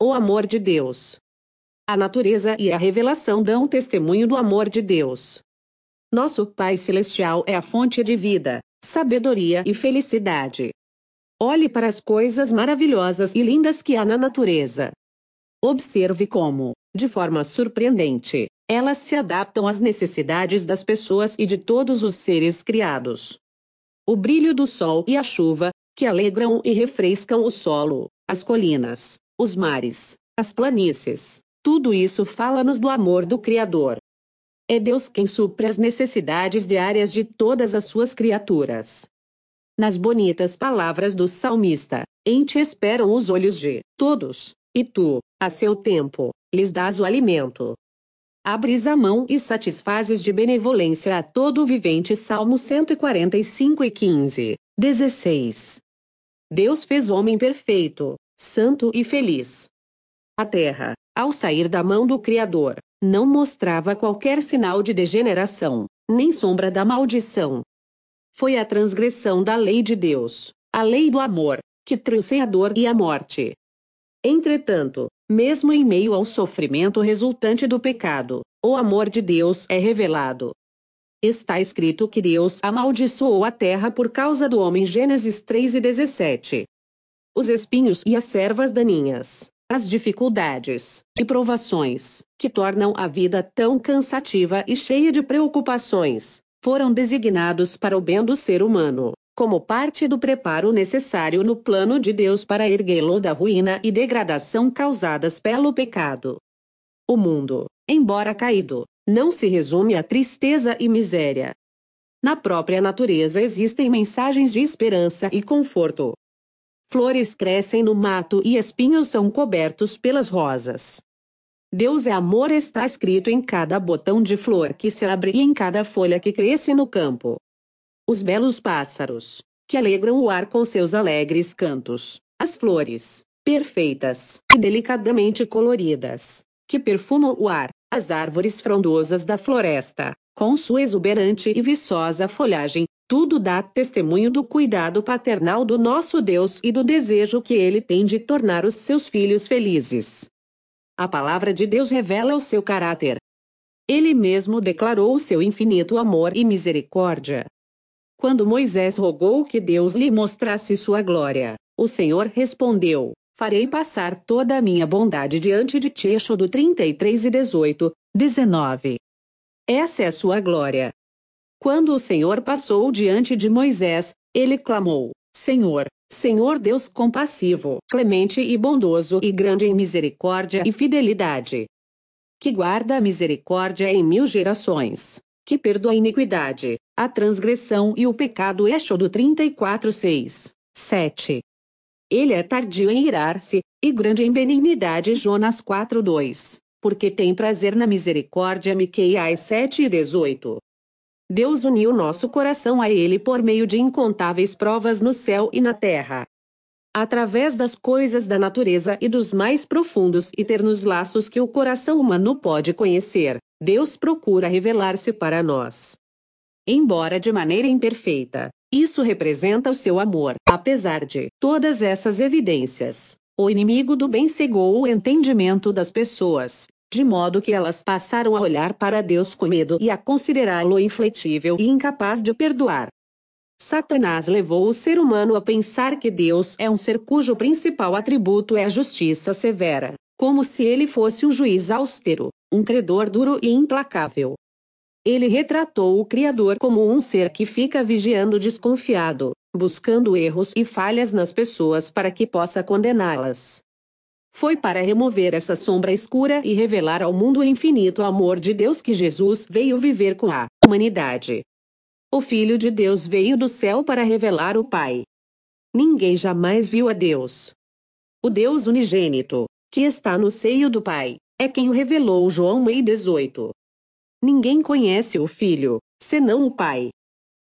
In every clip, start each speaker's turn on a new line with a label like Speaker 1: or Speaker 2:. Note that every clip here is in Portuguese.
Speaker 1: o amor de Deus. A natureza e a revelação dão testemunho do amor de Deus. Nosso Pai Celestial é a fonte de vida, sabedoria e felicidade. Olhe para as coisas maravilhosas e lindas que há na natureza. Observe como, de forma surpreendente, elas se adaptam às necessidades das pessoas e de todos os seres criados. O brilho do sol e a chuva, que alegram e refrescam o solo, as colinas, os mares, as planícies, tudo isso fala-nos do amor do Criador. É Deus quem supre as necessidades diárias de todas as suas criaturas. Nas bonitas palavras do salmista, em te esperam os olhos de todos, e tu, a seu tempo, lhes dás o alimento. Abres a mão e satisfazes de benevolência a todo o vivente. Salmo 145 e 15, 16. Deus fez homem perfeito, santo e feliz. A terra, ao sair da mão do Criador, não mostrava qualquer sinal de degeneração, nem sombra da maldição. Foi a transgressão da lei de Deus, a lei do amor, que trouxe a dor e a morte. Entretanto, mesmo em meio ao sofrimento resultante do pecado, o amor de Deus é revelado. Está escrito que Deus amaldiçoou a terra por causa do homem Gênesis 3 e 17. Os espinhos e as servas daninhas, as dificuldades e provações, que tornam a vida tão cansativa e cheia de preocupações, foram designados para o bem do ser humano, como parte do preparo necessário no plano de Deus para erguê-lo da ruína e degradação causadas pelo pecado. O mundo, embora caído, não se resume a tristeza e miséria. Na própria natureza existem mensagens de esperança e conforto, Flores crescem no mato e espinhos são cobertos pelas rosas. Deus é amor está escrito em cada botão de flor que se abre e em cada folha que cresce no campo. Os belos pássaros, que alegram o ar com seus alegres cantos, as flores, perfeitas e delicadamente coloridas, que perfumam o ar, as árvores frondosas da floresta, com sua exuberante e viçosa folhagem, tudo dá testemunho do cuidado paternal do nosso Deus e do desejo que ele tem de tornar os seus filhos felizes. A palavra de Deus revela o seu caráter. Ele mesmo declarou o seu infinito amor e misericórdia. Quando Moisés rogou que Deus lhe mostrasse sua glória, o Senhor respondeu: Farei passar toda a minha bondade diante de ti. Êxodo 33 e 18, 19. Essa é a sua glória, quando o Senhor passou diante de Moisés, ele clamou: Senhor, Senhor Deus compassivo, clemente e bondoso e grande em misericórdia e fidelidade. Que guarda a misericórdia em mil gerações. Que perdoa a iniquidade, a transgressão e o pecado. Êxodo 34, 6, 7. Ele é tardio em irar-se, e grande em benignidade. Jonas 4, 2. Porque tem prazer na misericórdia. Miqueias 7 e 18. Deus uniu nosso coração a Ele por meio de incontáveis provas no céu e na terra. Através das coisas da natureza e dos mais profundos e ternos laços que o coração humano pode conhecer, Deus procura revelar-se para nós. Embora de maneira imperfeita, isso representa o seu amor. Apesar de todas essas evidências, o inimigo do bem cegou o entendimento das pessoas, de modo que elas passaram a olhar para Deus com medo e a considerá-lo infletível e incapaz de perdoar. Satanás levou o ser humano a pensar que Deus é um ser cujo principal atributo é a justiça severa, como se ele fosse um juiz austero, um credor duro e implacável. Ele retratou o Criador como um ser que fica vigiando desconfiado, buscando erros e falhas nas pessoas para que possa condená-las. Foi para remover essa sombra escura e revelar ao mundo o infinito amor de Deus que Jesus veio viver com a humanidade. O Filho de Deus veio do céu para revelar o Pai. Ninguém jamais viu a Deus. O Deus unigênito, que está no seio do Pai, é quem o revelou. João 18. Ninguém conhece o Filho, senão o Pai.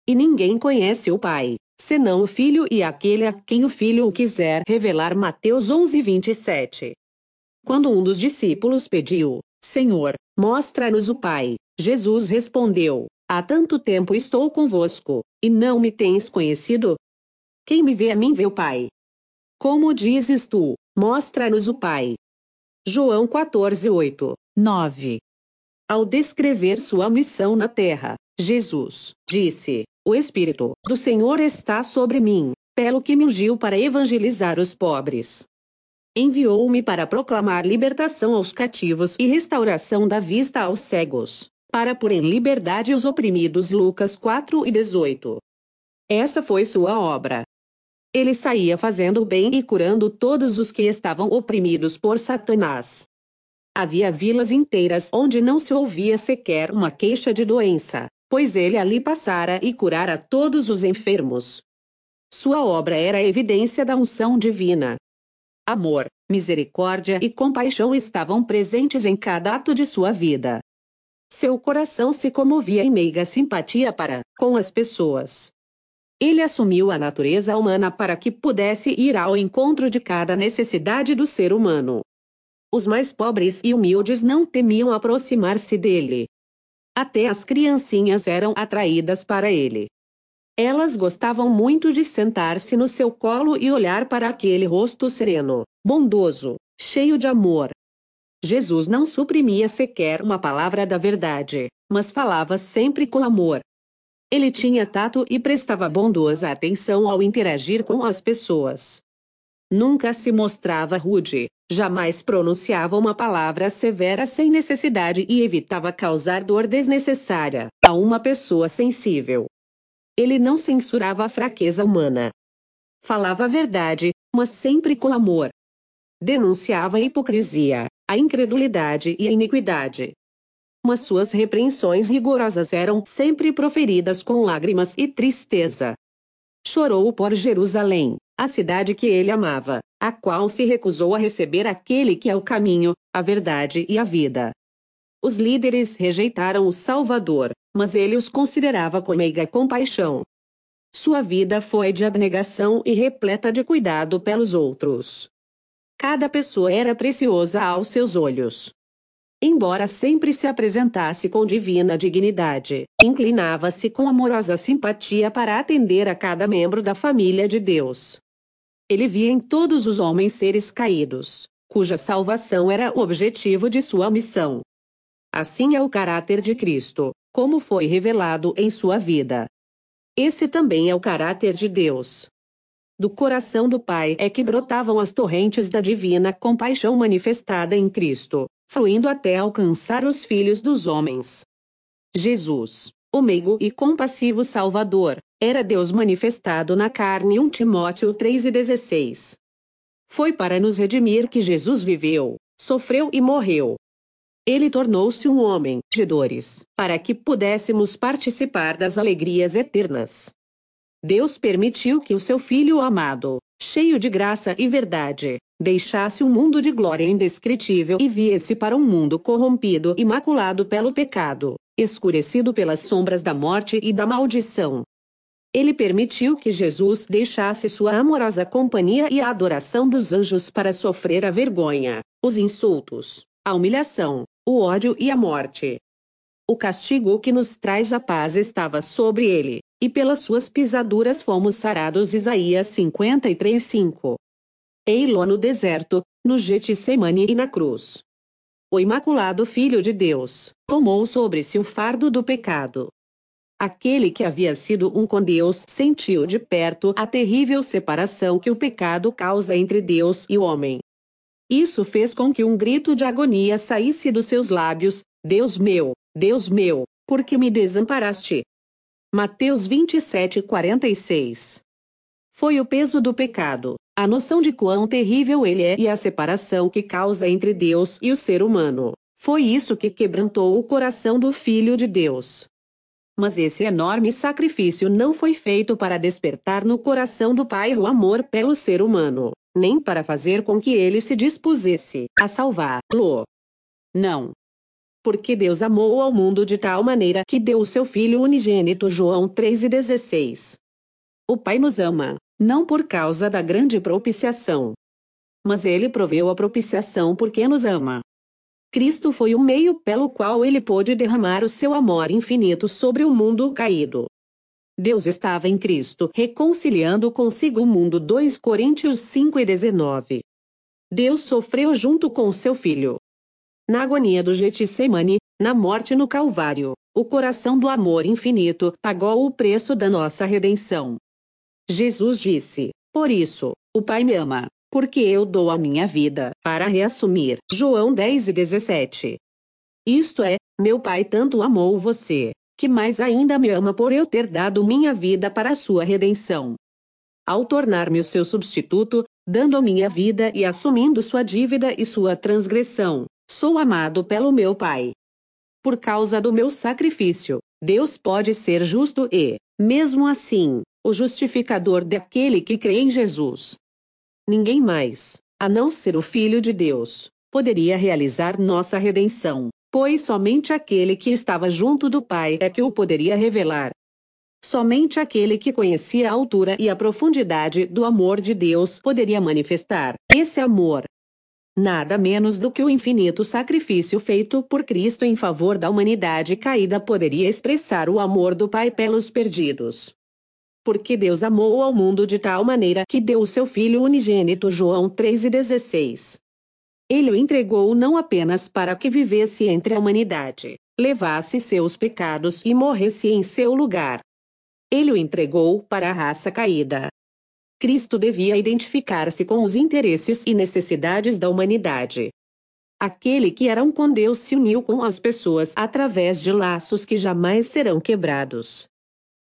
Speaker 1: E ninguém conhece o Pai, senão o filho e aquele a quem o filho o quiser revelar. Mateus 11, 27. Quando um dos discípulos pediu, Senhor, mostra-nos o Pai, Jesus respondeu: Há tanto tempo estou convosco, e não me tens conhecido? Quem me vê a mim vê o Pai. Como dizes tu, mostra-nos o Pai. João 14, 8, 9. Ao descrever sua missão na terra, Jesus disse: O Espírito do Senhor está sobre mim, pelo que me ungiu para evangelizar os pobres. Enviou-me para proclamar libertação aos cativos e restauração da vista aos cegos, para pôr em liberdade os oprimidos. Lucas 4 e 18. Essa foi sua obra. Ele saía fazendo o bem e curando todos os que estavam oprimidos por Satanás. Havia vilas inteiras onde não se ouvia sequer uma queixa de doença, pois ele ali passara e curara todos os enfermos. Sua obra era a evidência da unção divina. Amor, misericórdia e compaixão estavam presentes em cada ato de sua vida. Seu coração se comovia em meiga simpatia para com as pessoas. Ele assumiu a natureza humana para que pudesse ir ao encontro de cada necessidade do ser humano. Os mais pobres e humildes não temiam aproximar-se dele. Até as criancinhas eram atraídas para ele. Elas gostavam muito de sentar-se no seu colo e olhar para aquele rosto sereno, bondoso, cheio de amor. Jesus não suprimia sequer uma palavra da verdade, mas falava sempre com amor. Ele tinha tato e prestava bondosa atenção ao interagir com as pessoas. Nunca se mostrava rude, jamais pronunciava uma palavra severa sem necessidade e evitava causar dor desnecessária a uma pessoa sensível. Ele não censurava a fraqueza humana. Falava a verdade, mas sempre com amor. Denunciava a hipocrisia, a incredulidade e a iniquidade. Mas suas repreensões rigorosas eram sempre proferidas com lágrimas e tristeza. Chorou por Jerusalém, a cidade que ele amava, a qual se recusou a receber aquele que é o caminho, a verdade e a vida. Os líderes rejeitaram o Salvador, mas ele os considerava com meiga compaixão. Sua vida foi de abnegação e repleta de cuidado pelos outros. Cada pessoa era preciosa aos seus olhos. Embora sempre se apresentasse com divina dignidade, inclinava-se com amorosa simpatia para atender a cada membro da família de Deus. Ele via em todos os homens seres caídos, cuja salvação era o objetivo de sua missão. Assim é o caráter de Cristo, como foi revelado em sua vida. Esse também é o caráter de Deus. Do coração do Pai é que brotavam as torrentes da divina compaixão manifestada em Cristo, fluindo até alcançar os filhos dos homens. Jesus, o meigo e compassivo Salvador, era Deus manifestado na carne 1 Timóteo 3,16. Foi para nos redimir que Jesus viveu, sofreu e morreu. Ele tornou-se um homem de dores, para que pudéssemos participar das alegrias eternas. Deus permitiu que o seu Filho amado, cheio de graça e verdade, deixasse um mundo de glória indescritível e viesse para um mundo corrompido e maculado pelo pecado, escurecido pelas sombras da morte e da maldição. Ele permitiu que Jesus deixasse sua amorosa companhia e a adoração dos anjos para sofrer a vergonha, os insultos, a humilhação, o ódio e a morte. O castigo que nos traz a paz estava sobre ele, e pelas suas pisaduras fomos sarados. Isaías 53:5. Eilô no deserto, no Getsemane e na cruz. O Imaculado Filho de Deus tomou sobre si o fardo do pecado. Aquele que havia sido um com Deus sentiu de perto a terrível separação que o pecado causa entre Deus e o homem. Isso fez com que um grito de agonia saísse dos seus lábios: Deus meu, Deus meu, por que me desamparaste? Mateus 27, 46. Foi o peso do pecado, a noção de quão terrível ele é e a separação que causa entre Deus e o ser humano. Foi isso que quebrantou o coração do Filho de Deus. Mas esse enorme sacrifício não foi feito para despertar no coração do Pai o amor pelo ser humano, nem para fazer com que ele se dispusesse a salvá-lo. Não. Porque Deus amou ao mundo de tal maneira que deu o seu Filho unigênito João 3,16. O Pai nos ama, não por causa da grande propiciação. Mas ele proveu a propiciação porque nos ama. Cristo foi o meio pelo qual ele pôde derramar o seu amor infinito sobre o mundo caído. Deus estava em Cristo, reconciliando consigo o mundo 2 Coríntios 5 e 19. Deus sofreu junto com seu filho. Na agonia do Getsemane, na morte no Calvário, o coração do amor infinito pagou o preço da nossa redenção. Jesus disse: Por isso, o Pai me ama, porque eu dou a minha vida para reassumir. João 10 e 17. Isto é, meu Pai tanto amou você, que mais ainda me ama por eu ter dado minha vida para a sua redenção. Ao tornar-me o seu substituto, dando minha vida e assumindo sua dívida e sua transgressão, sou amado pelo meu Pai. Por causa do meu sacrifício, Deus pode ser justo e, mesmo assim, o justificador daquele que crê em Jesus. Ninguém mais, a não ser o Filho de Deus, poderia realizar nossa redenção, pois somente aquele que estava junto do Pai é que o poderia revelar. Somente aquele que conhecia a altura e a profundidade do amor de Deus poderia manifestar esse amor. Nada menos do que o infinito sacrifício feito por Cristo em favor da humanidade caída poderia expressar o amor do Pai pelos perdidos. Porque Deus amou ao mundo de tal maneira que deu o seu Filho unigênito João 3,16. Ele o entregou não apenas para que vivesse entre a humanidade, levasse seus pecados e morresse em seu lugar, ele o entregou para a raça caída. Cristo devia identificar-se com os interesses e necessidades da humanidade. Aquele que era um com Deus se uniu com as pessoas através de laços que jamais serão quebrados.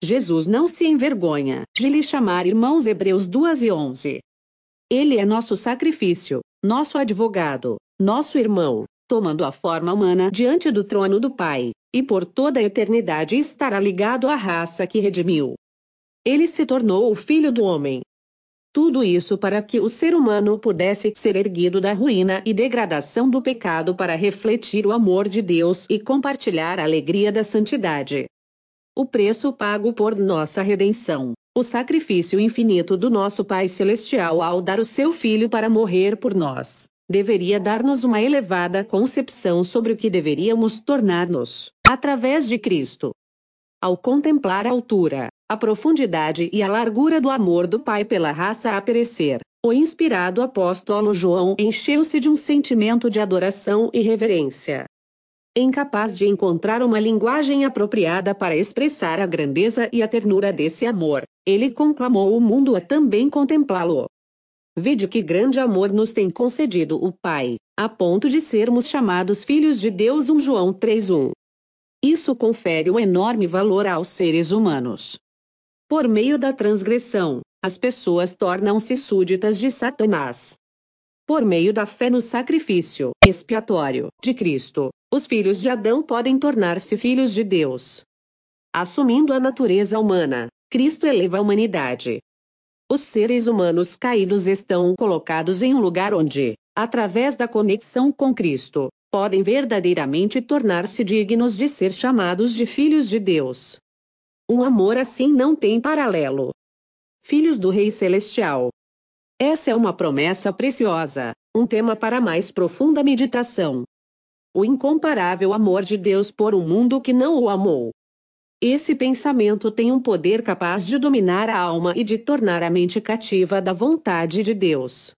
Speaker 1: Jesus não se envergonha de lhe chamar irmãos Hebreus 2 e 11. Ele é nosso sacrifício, nosso advogado, nosso irmão, tomando a forma humana diante do trono do Pai, e por toda a eternidade estará ligado à raça que redimiu. Ele se tornou o Filho do Homem. Tudo isso para que o ser humano pudesse ser erguido da ruína e degradação do pecado para refletir o amor de Deus e compartilhar a alegria da santidade. O preço pago por nossa redenção, o sacrifício infinito do nosso Pai Celestial ao dar o seu Filho para morrer por nós deveria dar-nos uma elevada concepção sobre o que deveríamos tornar-nos, através de Cristo. Ao contemplar a altura, a profundidade e a largura do amor do Pai pela raça a perecer, o inspirado apóstolo João encheu-se de um sentimento de adoração e reverência. Incapaz de encontrar uma linguagem apropriada para expressar a grandeza e a ternura desse amor, ele conclamou o mundo a também contemplá-lo. Vede que grande amor nos tem concedido o Pai, a ponto de sermos chamados filhos de Deus 1 João 3:1. Isso confere um enorme valor aos seres humanos. Por meio da transgressão, as pessoas tornam-se súditas de Satanás. Por meio da fé no sacrifício expiatório de Cristo, os filhos de Adão podem tornar-se filhos de Deus. Assumindo a natureza humana, Cristo eleva a humanidade, os seres humanos caídos estão colocados em um lugar onde, através da conexão com Cristo, podem verdadeiramente tornar-se dignos de ser chamados de filhos de Deus. Um amor assim não tem paralelo. Filhos do Rei Celestial. Essa é uma promessa preciosa, um tema para mais profunda meditação. O incomparável amor de Deus por um mundo que não o amou. Esse pensamento tem um poder capaz de dominar a alma e de tornar a mente cativa da vontade de Deus.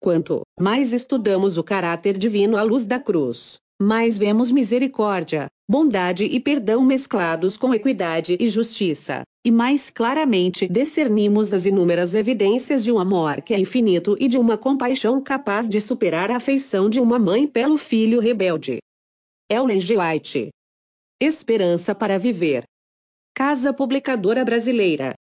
Speaker 1: Quanto mais estudamos o caráter divino à luz da cruz, mais vemos misericórdia, bondade e perdão mesclados com equidade e justiça, e mais claramente discernimos as inúmeras evidências de um amor que é infinito e de uma compaixão capaz de superar a afeição de uma mãe pelo filho rebelde. Ellen G. White Esperança para Viver. Casa Publicadora Brasileira.